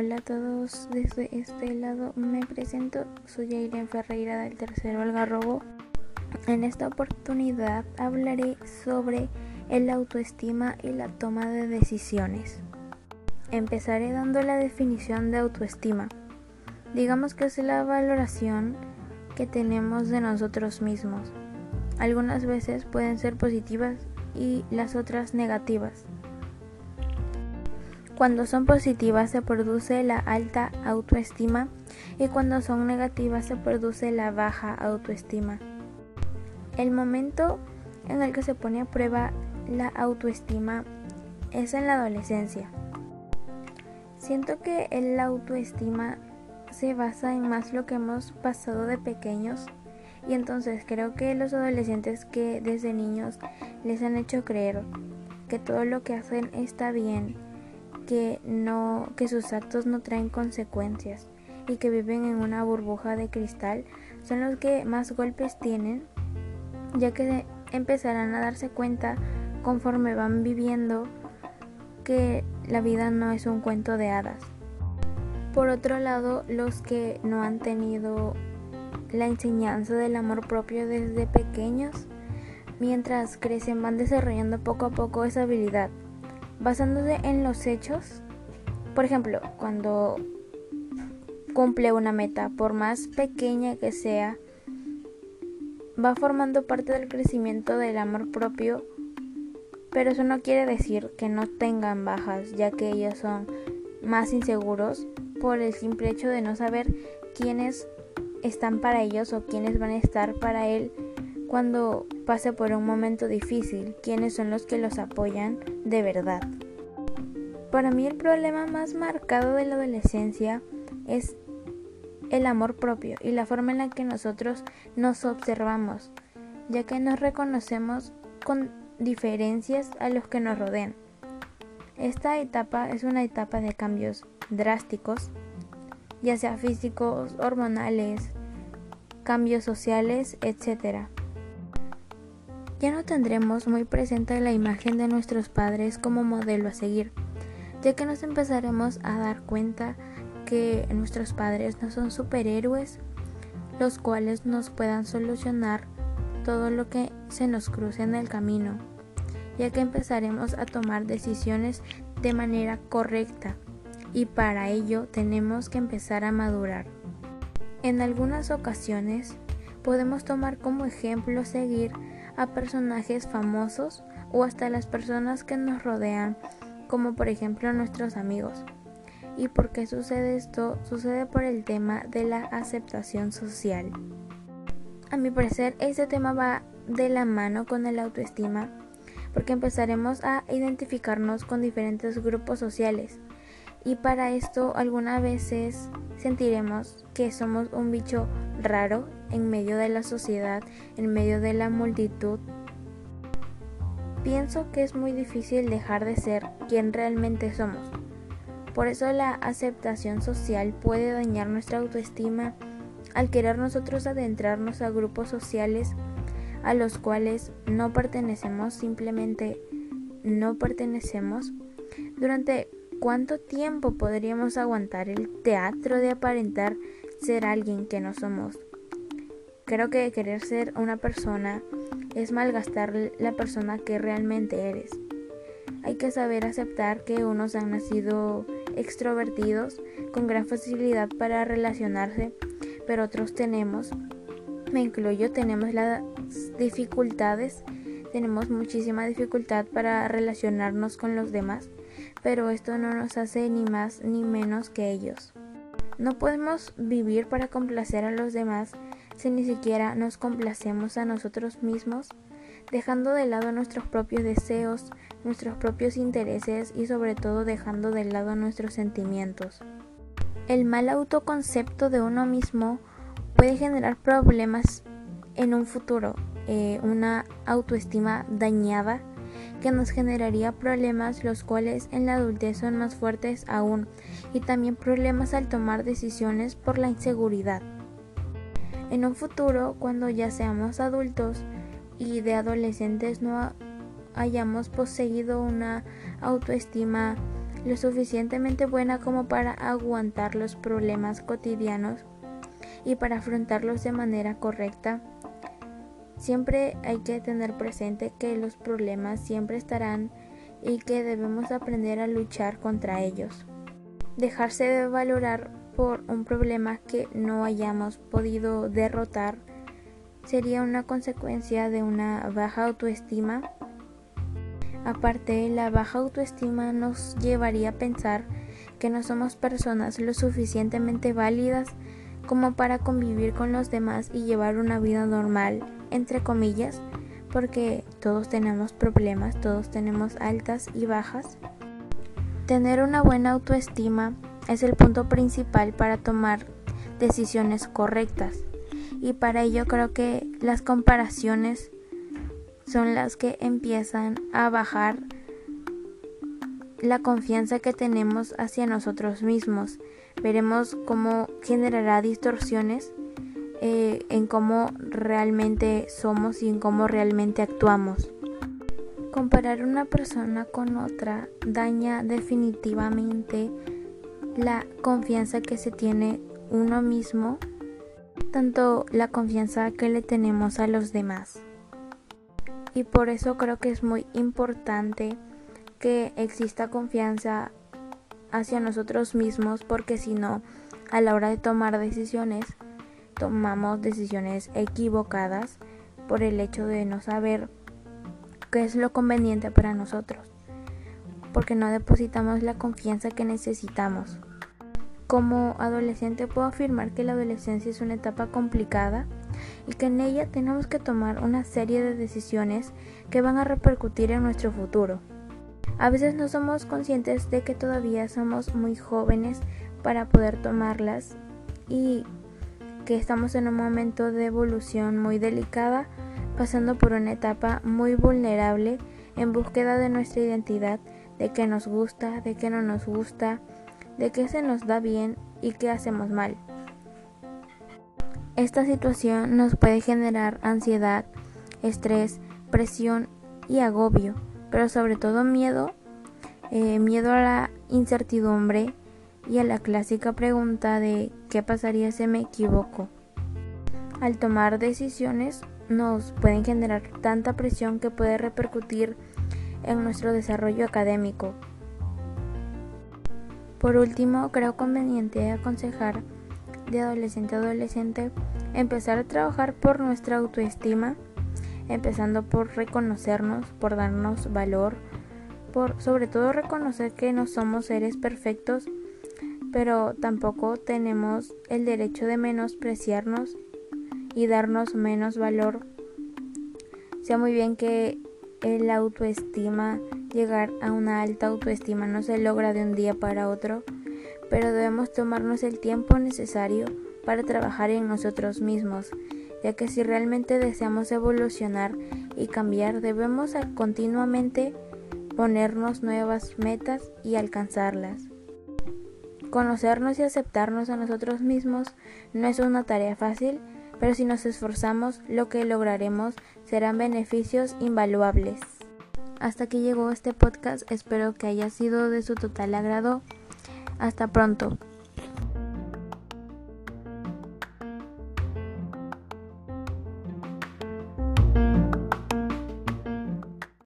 Hola a todos, desde este lado me presento, soy Aileen Ferreira del tercero Algarrobo. En esta oportunidad hablaré sobre el autoestima y la toma de decisiones. Empezaré dando la definición de autoestima. Digamos que es la valoración que tenemos de nosotros mismos. Algunas veces pueden ser positivas y las otras negativas. Cuando son positivas se produce la alta autoestima y cuando son negativas se produce la baja autoestima. El momento en el que se pone a prueba la autoestima es en la adolescencia. Siento que la autoestima se basa en más lo que hemos pasado de pequeños y entonces creo que los adolescentes que desde niños les han hecho creer que todo lo que hacen está bien que no que sus actos no traen consecuencias y que viven en una burbuja de cristal son los que más golpes tienen ya que empezarán a darse cuenta conforme van viviendo que la vida no es un cuento de hadas. Por otro lado, los que no han tenido la enseñanza del amor propio desde pequeños, mientras crecen van desarrollando poco a poco esa habilidad basándose en los hechos. Por ejemplo, cuando cumple una meta, por más pequeña que sea, va formando parte del crecimiento del amor propio, pero eso no quiere decir que no tengan bajas, ya que ellos son más inseguros por el simple hecho de no saber quiénes están para ellos o quiénes van a estar para él cuando pase por un momento difícil, quiénes son los que los apoyan de verdad. Para mí el problema más marcado de la adolescencia es el amor propio y la forma en la que nosotros nos observamos, ya que nos reconocemos con diferencias a los que nos rodean. Esta etapa es una etapa de cambios drásticos, ya sea físicos, hormonales, cambios sociales, etc ya no tendremos muy presente la imagen de nuestros padres como modelo a seguir, ya que nos empezaremos a dar cuenta que nuestros padres no son superhéroes, los cuales nos puedan solucionar todo lo que se nos cruce en el camino, ya que empezaremos a tomar decisiones de manera correcta y para ello tenemos que empezar a madurar. En algunas ocasiones podemos tomar como ejemplo seguir a personajes famosos o hasta las personas que nos rodean, como por ejemplo nuestros amigos. ¿Y por qué sucede esto? Sucede por el tema de la aceptación social. A mi parecer, este tema va de la mano con el autoestima, porque empezaremos a identificarnos con diferentes grupos sociales. Y para esto algunas veces sentiremos que somos un bicho raro en medio de la sociedad, en medio de la multitud. Pienso que es muy difícil dejar de ser quien realmente somos. Por eso la aceptación social puede dañar nuestra autoestima al querer nosotros adentrarnos a grupos sociales a los cuales no pertenecemos, simplemente no pertenecemos. Durante cuánto tiempo podríamos aguantar el teatro de aparentar ser alguien que no somos. Creo que querer ser una persona es malgastar la persona que realmente eres. Hay que saber aceptar que unos han nacido extrovertidos con gran facilidad para relacionarse, pero otros tenemos, me incluyo, tenemos las dificultades, tenemos muchísima dificultad para relacionarnos con los demás, pero esto no nos hace ni más ni menos que ellos. No podemos vivir para complacer a los demás si ni siquiera nos complacemos a nosotros mismos, dejando de lado nuestros propios deseos, nuestros propios intereses y sobre todo dejando de lado nuestros sentimientos. El mal autoconcepto de uno mismo puede generar problemas en un futuro, eh, una autoestima dañada que nos generaría problemas los cuales en la adultez son más fuertes aún y también problemas al tomar decisiones por la inseguridad. En un futuro, cuando ya seamos adultos y de adolescentes no hayamos poseído una autoestima lo suficientemente buena como para aguantar los problemas cotidianos y para afrontarlos de manera correcta. Siempre hay que tener presente que los problemas siempre estarán y que debemos aprender a luchar contra ellos. Dejarse de valorar por un problema que no hayamos podido derrotar sería una consecuencia de una baja autoestima. Aparte, la baja autoestima nos llevaría a pensar que no somos personas lo suficientemente válidas como para convivir con los demás y llevar una vida normal, entre comillas, porque todos tenemos problemas, todos tenemos altas y bajas. Tener una buena autoestima es el punto principal para tomar decisiones correctas y para ello creo que las comparaciones son las que empiezan a bajar la confianza que tenemos hacia nosotros mismos. Veremos cómo generará distorsiones eh, en cómo realmente somos y en cómo realmente actuamos. Comparar una persona con otra daña definitivamente la confianza que se tiene uno mismo tanto la confianza que le tenemos a los demás. Y por eso creo que es muy importante que exista confianza hacia nosotros mismos porque si no, a la hora de tomar decisiones, tomamos decisiones equivocadas por el hecho de no saber qué es lo conveniente para nosotros, porque no depositamos la confianza que necesitamos. Como adolescente puedo afirmar que la adolescencia es una etapa complicada y que en ella tenemos que tomar una serie de decisiones que van a repercutir en nuestro futuro. A veces no somos conscientes de que todavía somos muy jóvenes para poder tomarlas y que estamos en un momento de evolución muy delicada, pasando por una etapa muy vulnerable en búsqueda de nuestra identidad, de qué nos gusta, de qué no nos gusta, de qué se nos da bien y qué hacemos mal. Esta situación nos puede generar ansiedad, estrés, presión y agobio, pero sobre todo miedo, eh, miedo a la incertidumbre y a la clásica pregunta de ¿qué pasaría si me equivoco? Al tomar decisiones nos pueden generar tanta presión que puede repercutir en nuestro desarrollo académico, por último, creo conveniente aconsejar de adolescente a adolescente empezar a trabajar por nuestra autoestima, empezando por reconocernos, por darnos valor, por sobre todo reconocer que no somos seres perfectos, pero tampoco tenemos el derecho de menospreciarnos y darnos menos valor. Sea muy bien que el autoestima Llegar a una alta autoestima no se logra de un día para otro, pero debemos tomarnos el tiempo necesario para trabajar en nosotros mismos, ya que si realmente deseamos evolucionar y cambiar debemos continuamente ponernos nuevas metas y alcanzarlas. Conocernos y aceptarnos a nosotros mismos no es una tarea fácil, pero si nos esforzamos lo que lograremos serán beneficios invaluables. Hasta aquí llegó este podcast, espero que haya sido de su total agrado. Hasta pronto.